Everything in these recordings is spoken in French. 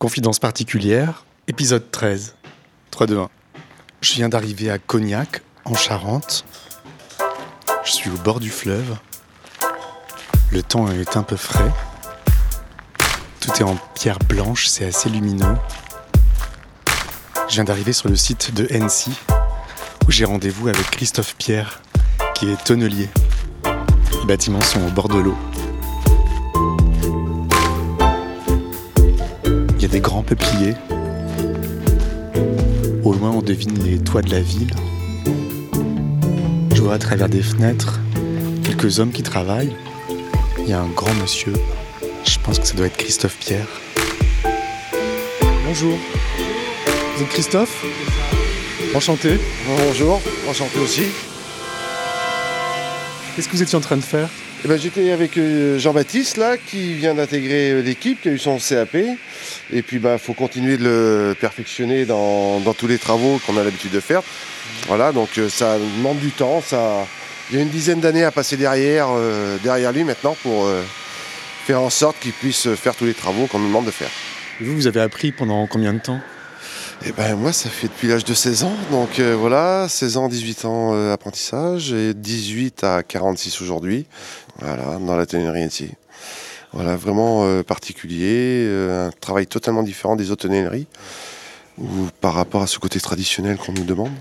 Confidence particulière, épisode 13. 3, 2, 1. Je viens d'arriver à Cognac, en Charente. Je suis au bord du fleuve. Le temps est un peu frais. Tout est en pierre blanche, c'est assez lumineux. Je viens d'arriver sur le site de NC, où j'ai rendez-vous avec Christophe Pierre, qui est tonnelier. Les bâtiments sont au bord de l'eau. Des grands peupliers. Au loin, on devine les toits de la ville. Je vois à travers des fenêtres quelques hommes qui travaillent. Il y a un grand monsieur. Je pense que ça doit être Christophe Pierre. Bonjour. Vous êtes Christophe? Enchanté. Bonjour, enchanté aussi. Qu'est-ce que vous étiez en train de faire? Eh ben, J'étais avec euh, Jean-Baptiste là, qui vient d'intégrer euh, l'équipe, qui a eu son CAP. Et puis il bah, faut continuer de le perfectionner dans, dans tous les travaux qu'on a l'habitude de faire. Voilà, donc euh, ça demande du temps. Ça... Il y a une dizaine d'années à passer derrière, derrière lui maintenant pour faire en sorte qu'il puisse faire tous les travaux qu'on nous demande de faire. Et Vous, vous avez appris pendant combien de temps? Et ben moi ça fait depuis l'âge de 16 ans, donc euh, voilà, 16 ans, 18 ans euh, apprentissage et 18 à 46 aujourd'hui, voilà, dans la ici. Voilà, vraiment euh, particulier, euh, un travail totalement différent des autres tonnelleries, ou par rapport à ce côté traditionnel qu'on nous demande.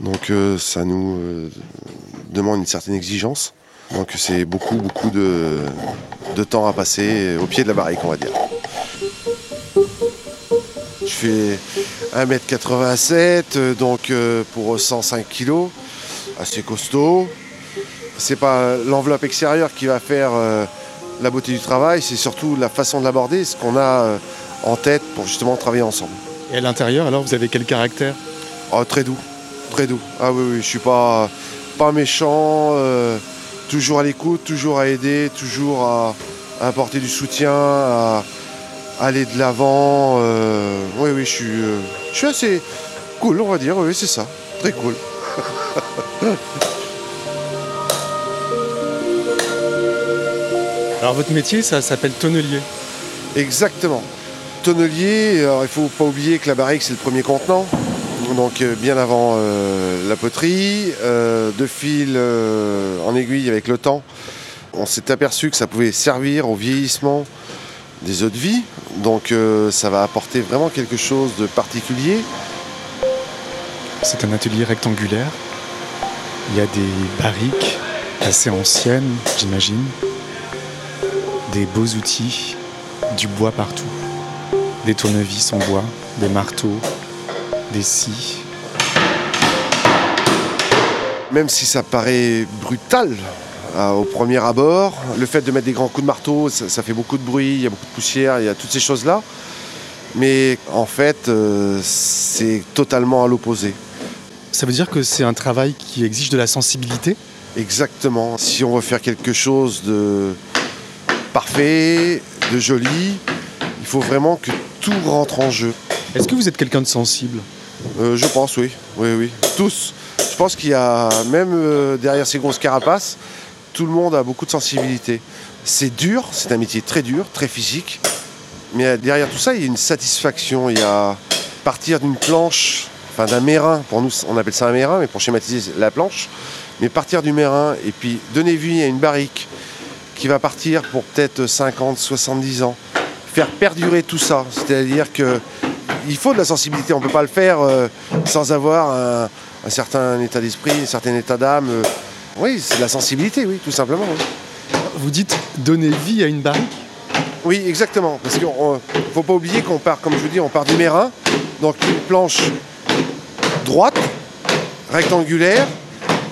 Donc ça nous demande une certaine exigence. Donc c'est beaucoup, beaucoup de, de temps à passer au pied de la barrique, on va dire. Je fais 1m87, euh, donc euh, pour 105 kg, assez costaud. C'est pas l'enveloppe extérieure qui va faire euh, la beauté du travail, c'est surtout la façon de l'aborder, ce qu'on a en tête pour justement travailler ensemble. Et à l'intérieur, alors, vous avez quel caractère? Oh, très doux, très doux. Ah oui, oui, je suis pas, pas méchant, euh, toujours à l'écoute, toujours à aider, toujours à, à apporter du soutien, à, aller de l'avant. euh, oui, oui, je suis, euh, je suis assez cool, on va dire, oui, c'est ça, très cool. Alors, votre métier, ça s'appelle tonnelier. Exactement. Tonnelier, alors il faut pas oublier que la barrique c'est le premier contenant, donc euh, bien avant la poterie, de fil en aiguille avec le temps. On s'est aperçu que ça pouvait servir au vieillissement des eaux de vie, donc euh, ça va apporter vraiment quelque chose de particulier. C'est un atelier rectangulaire. Il y a des barriques assez anciennes, j'imagine. Des beaux outils, du bois partout. Des tournevis en bois, des marteaux, des scies. Même si ça paraît brutal euh, au premier abord, le fait de mettre des grands coups de marteau, ça, ça fait beaucoup de bruit, il y a beaucoup de poussière, il y a toutes ces choses-là. Mais en fait, euh, c'est totalement à l'opposé. Ça veut dire que c'est un travail qui exige de la sensibilité? Exactement. Si on veut faire quelque chose de parfait, de joli, il faut vraiment que tout rentre en jeu. Est-ce que vous êtes quelqu'un de sensible? Euh, je pense, oui. Oui, oui. Tous. Je pense qu'il y a, même euh, derrière ces grosses carapaces, tout le monde a beaucoup de sensibilité. C'est dur, c'est un métier très dur, très physique. Mais derrière tout ça, il y a une satisfaction. Il y a partir d'une planche, enfin d'un mérin, pour nous on appelle ça un mérin, mais pour schématiser la planche, mais partir du mérin et puis donner vie à une barrique qui va partir pour peut-être 50, 70 ans. Faire perdurer tout ça, c'est-à-dire que il faut de la sensibilité, on ne peut pas le faire euh, sans avoir un, un certain état d'esprit, un certain état d'âme. euh. Oui, c'est de la sensibilité, oui, tout simplement. oui. Vous dites donner vie à une barrique? Oui, exactement. Parce qu'il ne faut pas oublier qu'on part, comme je vous dis, on part du mérin, donc une planche droite, rectangulaire,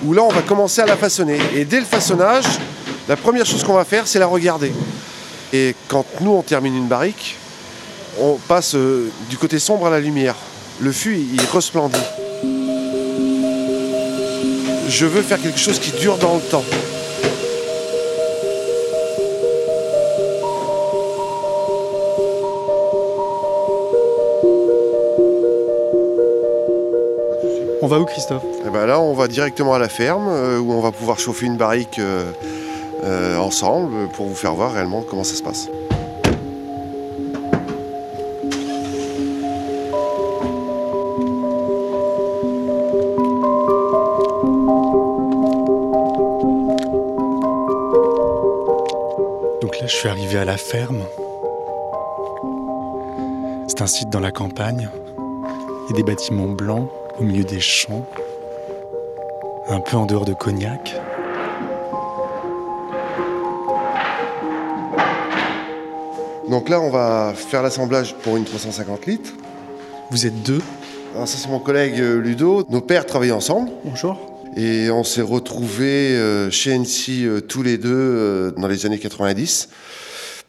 où là on va commencer à la façonner. Et dès le façonnage, la première chose qu'on va faire, c'est la regarder. Et quand nous on termine une barrique, on passe euh, du côté sombre à la lumière. Le fût, il resplendit. Je veux faire quelque chose qui dure dans le temps. On va où, Christophe? Eh ben là, on va directement à la ferme euh, où on va pouvoir chauffer une barrique euh, euh, ensemble pour vous faire voir réellement comment ça se passe. Arrivé à la ferme. C'est un site dans la campagne. Il y a des bâtiments blancs au milieu des champs, un peu en dehors de Cognac. Donc là, on va faire l'assemblage pour une 350 litres. Vous êtes deux Alors ça, c'est mon collègue euh, Ludo. Nos pères travaillaient ensemble. Bonjour. Et on s'est retrouvés euh, chez NC euh, tous les deux dans les années 90.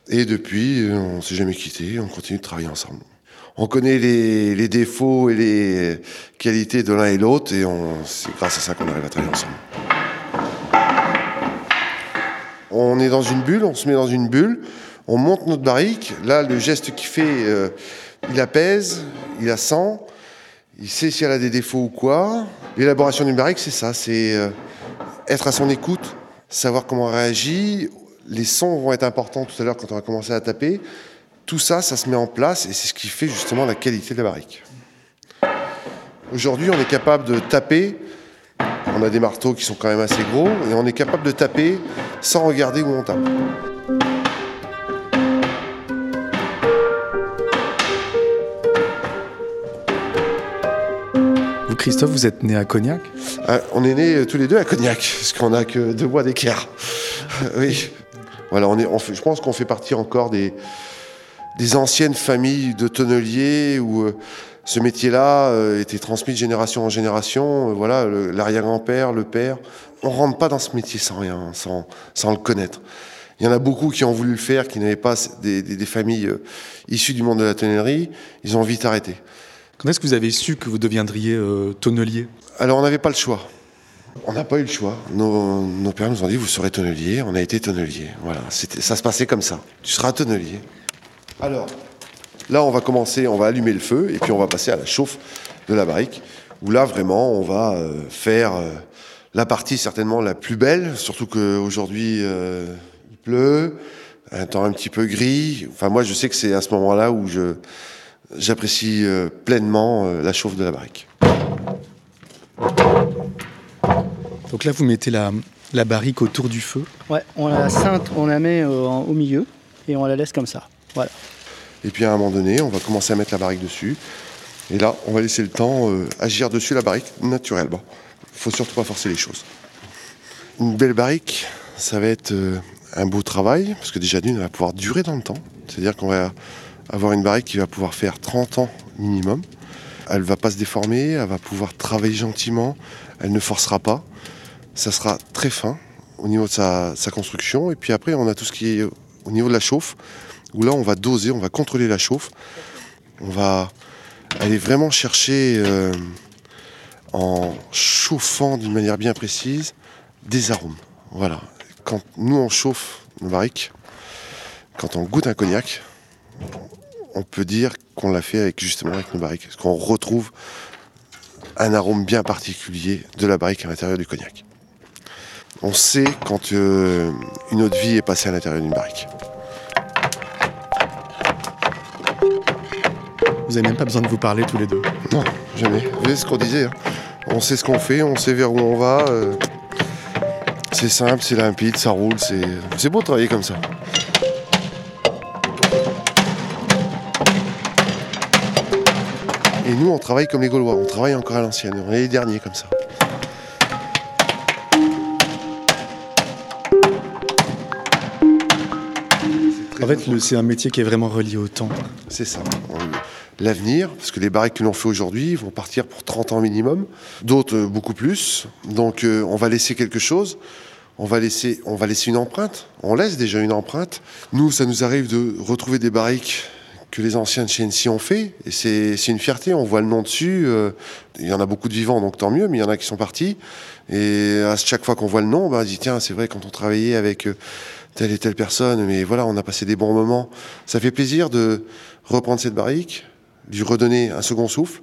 Et depuis, on s'est jamais quittés, on continue de travailler ensemble. On connaît les, défauts et les qualités de l'un et l'autre, et c'est grâce à ça qu'on arrive à travailler ensemble. On est dans une bulle, on se met dans une bulle, on monte notre barrique. Là, le geste qu'il fait, euh, il apaise, il a sent, il sait si elle a des défauts ou quoi. L'élaboration d'une barrique, c'est ça, c'est euh, être à son écoute, savoir comment elle réagit. Les sons vont être importants tout à l'heure quand on va commencer à taper. Tout ça, ça se met en place et c'est ce qui fait justement la qualité de la barrique. Aujourd'hui, on est capable de taper. On a des marteaux qui sont quand même assez gros et on est capable de taper sans regarder où on tape. Christophe, vous êtes né à Cognac Ah, On est nés euh, tous les deux à Cognac, parce qu'on n'a que deux mois d'écart. oui. Voilà, on est, fait- je pense qu'on fait partie encore des, des anciennes familles de tonneliers où euh, ce métier-là euh, était transmis de génération en génération. Euh, voilà, l'arrière-grand-père, le père. On rentre pas dans ce métier sans rien, sans, sans le connaître. Il y en a beaucoup qui ont voulu le faire, qui n'avaient pas des, des- des familles euh, issues du monde de la tonnellerie. Ils ont vite arrêté. Quand est-ce que vous avez su que vous deviendriez euh, tonnelier? Alors, on n'avait pas le choix. On n'a pas eu le choix. Nos, pères nous ont dit, vous serez tonnelier. On a été tonnelier. Voilà, ça se passait comme ça. Tu seras tonnelier. Alors, là, on va commencer, on va allumer le feu et puis on va passer à la chauffe de la barrique, où là, vraiment, on va euh, faire euh, la partie certainement la plus belle, surtout qu'aujourd'hui, il pleut, un temps un petit peu gris. Enfin, moi, je sais que c'est à ce moment-là où je, j'apprécie euh, pleinement euh, la chauffe de la barrique. Donc là, vous mettez la, la barrique autour du feu. Ouais, on la ceinte, on la met euh, en- au milieu et on la laisse comme ça. Voilà. Et puis à un moment donné, on va commencer à mettre la barrique dessus. Et là, on va laisser le temps euh, agir dessus la barrique naturellement. Il faut surtout pas forcer les choses. Une belle barrique, ça va être euh, un beau travail, parce que déjà d'une, elle va pouvoir durer dans le temps. C'est-à-dire qu'on va avoir une barrique qui va pouvoir faire 30 ans minimum. Elle va pas se déformer, elle va pouvoir travailler gentiment, elle ne forcera pas. Ça sera très fin au niveau de sa, sa construction. Et puis après, on a tout ce qui est au niveau de la chauffe où là on va doser, on va contrôler la chauffe, on va aller vraiment chercher euh, en chauffant d'une manière bien précise des arômes. Voilà. Quand nous on chauffe nos barriques, quand on goûte un cognac, on peut dire qu'on l'a fait avec justement avec nos barriques, parce qu'on retrouve un arôme bien particulier de la barrique à l'intérieur du cognac. On sait quand euh, une de vie est passée à l'intérieur d'une barrique. Vous n'avez même pas besoin de vous parler tous les deux. Non, jamais. Vous voyez ce qu'on disait. hein. On sait ce qu'on fait, on sait vers où on va. euh, c'est simple, c'est limpide, ça roule. C'est c'est beau de travailler comme ça. Et nous, on travaille comme les Gaulois. On travaille encore à l'ancienne. On est les derniers comme ça. En fait, c'est un métier qui est vraiment relié au temps. C'est ça. L'avenir, parce que les barriques que l'on fait aujourd'hui vont partir pour 30 ans minimum, d'autres beaucoup plus. Donc euh, on va laisser quelque chose, on va, laisser, on va laisser une empreinte, on laisse déjà une empreinte. Nous, ça nous arrive de retrouver des barriques que les anciens de chez NC ont fait, et c'est une fierté, on voit le nom dessus, euh, il y en a beaucoup de vivants, donc tant mieux, mais il y en a qui sont partis, et à chaque fois qu'on voit le nom, ben, on dit, tiens, c'est vrai, quand on travaillait avec... euh, telle et telle personne, mais voilà, on a passé des bons moments. Ça fait plaisir de reprendre cette barrique, lui redonner un second souffle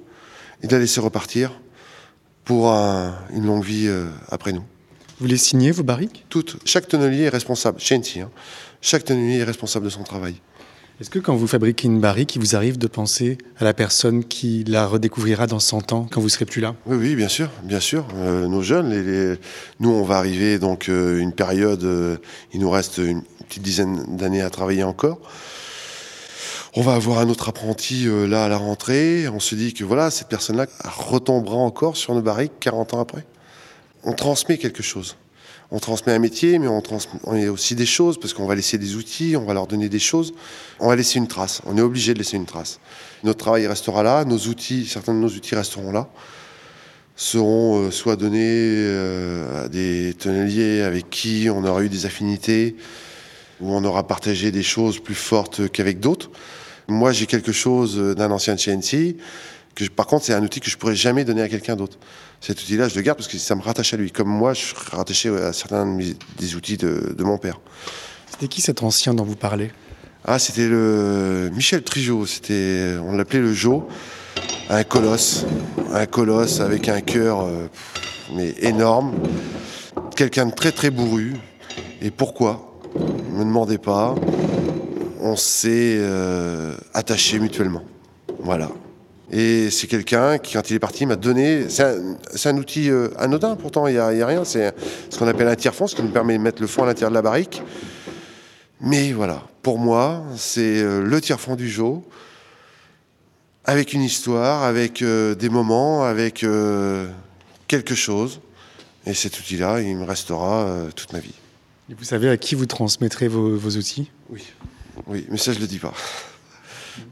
et de la laisser repartir pour un- une longue vie euh, après nous. Vous les signez, vos barriques? Toutes, chaque tonnelier est responsable, chez NC, hein. chaque tonnelier est responsable de son travail. Est-ce que quand vous fabriquez une barrique, il vous arrive de penser à la personne qui la redécouvrira dans 100 ans, quand vous serez plus là? Oui, oui, bien sûr, bien sûr. Euh, nos jeunes, nous, on va arriver donc euh, une période. euh, il nous reste une petite dizaine d'années à travailler encore. On va avoir un autre apprenti là à la rentrée. On se dit que voilà, cette personne-là retombera encore sur nos barriques 40 ans après. On transmet quelque chose. On transmet un métier, mais on transmet aussi des choses, parce qu'on va laisser des outils, on va leur donner des choses. On va laisser une trace. On est obligé de laisser une trace. Notre travail restera là, nos outils, certains de nos outils resteront là seront euh, soit donnés euh, à des tonneliers avec qui on aura eu des affinités, où on aura partagé des choses plus fortes qu'avec d'autres. Moi, j'ai quelque chose d'un ancien CNC, que par contre, c'est un outil que je pourrais jamais donner à quelqu'un d'autre. Cet outil-là, je le garde parce que ça me rattache à lui. Comme moi, je suis rattaché à certains des outils de, mon père. C'était qui cet ancien dont vous parlez? Ah, c'était le Michel Trigeau. C'était, on l'appelait le Jo, un colosse, un colosse avec un cœur euh, mais énorme, quelqu'un de très très bourru. Et pourquoi? Ne me demandez pas on s'est euh, attachés mutuellement. Voilà. Et c'est quelqu'un qui, quand il est parti, m'a donné. C'est un, outil euh, anodin, pourtant, il n'y a, rien. C'est ce qu'on appelle un tiers-fond, ce qui nous permet de mettre le fond à l'intérieur de la barrique. Mais voilà, pour moi, c'est euh, le tiers-fond du jeu, avec une histoire, avec des moments, avec quelque chose. Et cet outil-là, il me restera toute ma vie. Et vous savez à qui vous transmettrez vos, vos outils? Oui. Oui, mais ça, je le dis pas.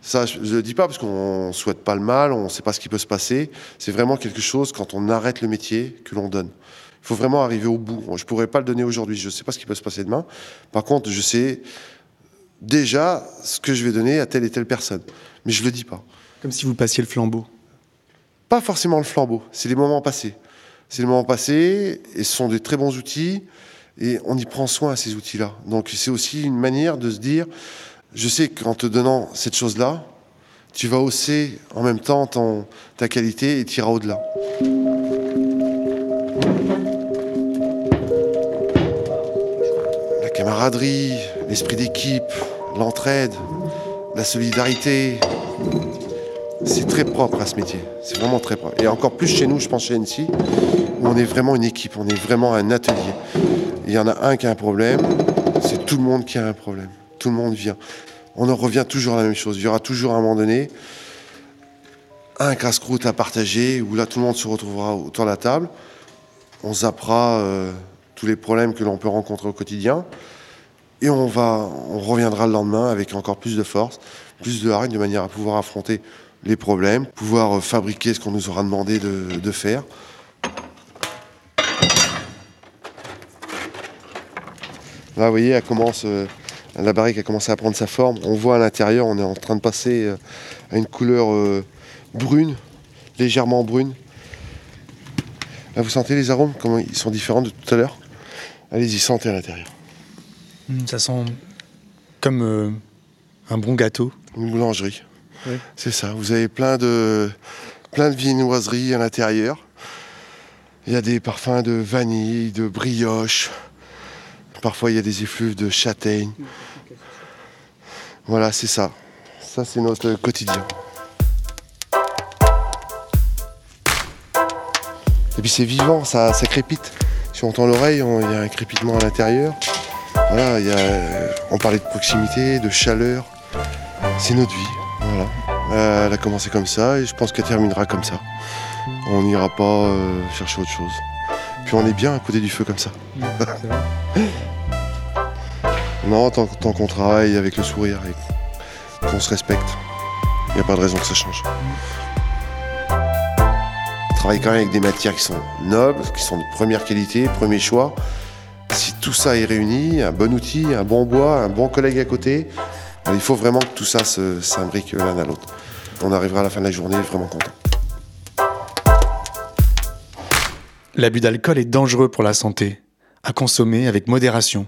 Ça, je ne le dis pas parce qu'on ne souhaite pas le mal, on ne sait pas ce qui peut se passer. C'est vraiment quelque chose, quand on arrête le métier, que l'on donne. Il faut vraiment arriver au bout. Je ne pourrais pas le donner aujourd'hui, je ne sais pas ce qui peut se passer demain. Par contre, je sais déjà ce que je vais donner à telle et telle personne. Mais je ne le dis pas. Comme si vous passiez le flambeau Pas forcément le flambeau, c'est les moments passés. C'est les moments passés, et ce sont des très bons outils. Et on y prend soin à ces outils-là. Donc c'est aussi une manière de se dire, je sais qu'en te donnant cette chose-là, tu vas hausser en même temps ta qualité et tu au-delà. La camaraderie, l'esprit d'équipe, l'entraide, la solidarité, c'est très propre à ce métier. C'est vraiment très propre. Et encore plus chez nous, je pense chez NC, où on est vraiment une équipe, on est vraiment un atelier il y en a un qui a un problème, c'est tout le monde qui a un problème. Tout le monde vient. On en revient toujours à la même chose. Il y aura toujours à un moment donné un casse-croûte à partager où là tout le monde se retrouvera autour de la table. On zappera euh, tous les problèmes que l'on peut rencontrer au quotidien et on reviendra le lendemain avec encore plus de force, plus de hargne de manière à pouvoir affronter les problèmes, pouvoir euh, fabriquer ce qu'on nous aura demandé de faire. Là, vous voyez, elle commence, euh, la barrique a commencé à prendre sa forme. On voit à l'intérieur, on est en train de passer euh, à une couleur euh, brune, légèrement brune. Là, vous sentez les arômes, comment ils sont différents de tout à l'heure? Allez-y, sentez à l'intérieur. Hmm, ça sent comme un bon gâteau. Une boulangerie. C'est ça. Vous avez plein de, plein de viennoiseries à l'intérieur. Il y a des parfums de vanille, de brioche, Parfois, il y a des effluves de châtaigne. Voilà, c'est ça. Ça, c'est notre quotidien. Et puis c'est vivant, ça, ça crépite. Si on entend l'oreille, il y a un crépitement à l'intérieur. Voilà, on parlait de proximité, de chaleur. C'est notre vie. Voilà. Euh, elle a commencé comme ça et je pense qu'elle terminera comme ça. On n'ira pas euh, chercher autre chose. Puis on est bien à côté du feu comme ça. Non, tant, qu'on travaille avec le sourire et qu'on se respecte, il n'y a pas de raison que ça change. On travaille quand même avec des matières qui sont nobles, qui sont de première qualité, premier choix. Si tout ça est réuni, un bon outil, un bon bois, un bon collègue à côté, il faut vraiment que tout ça s'imbrique l'un à l'autre. On arrivera à la fin de la journée vraiment content. L'abus d'alcool est dangereux pour la santé, à consommer avec modération.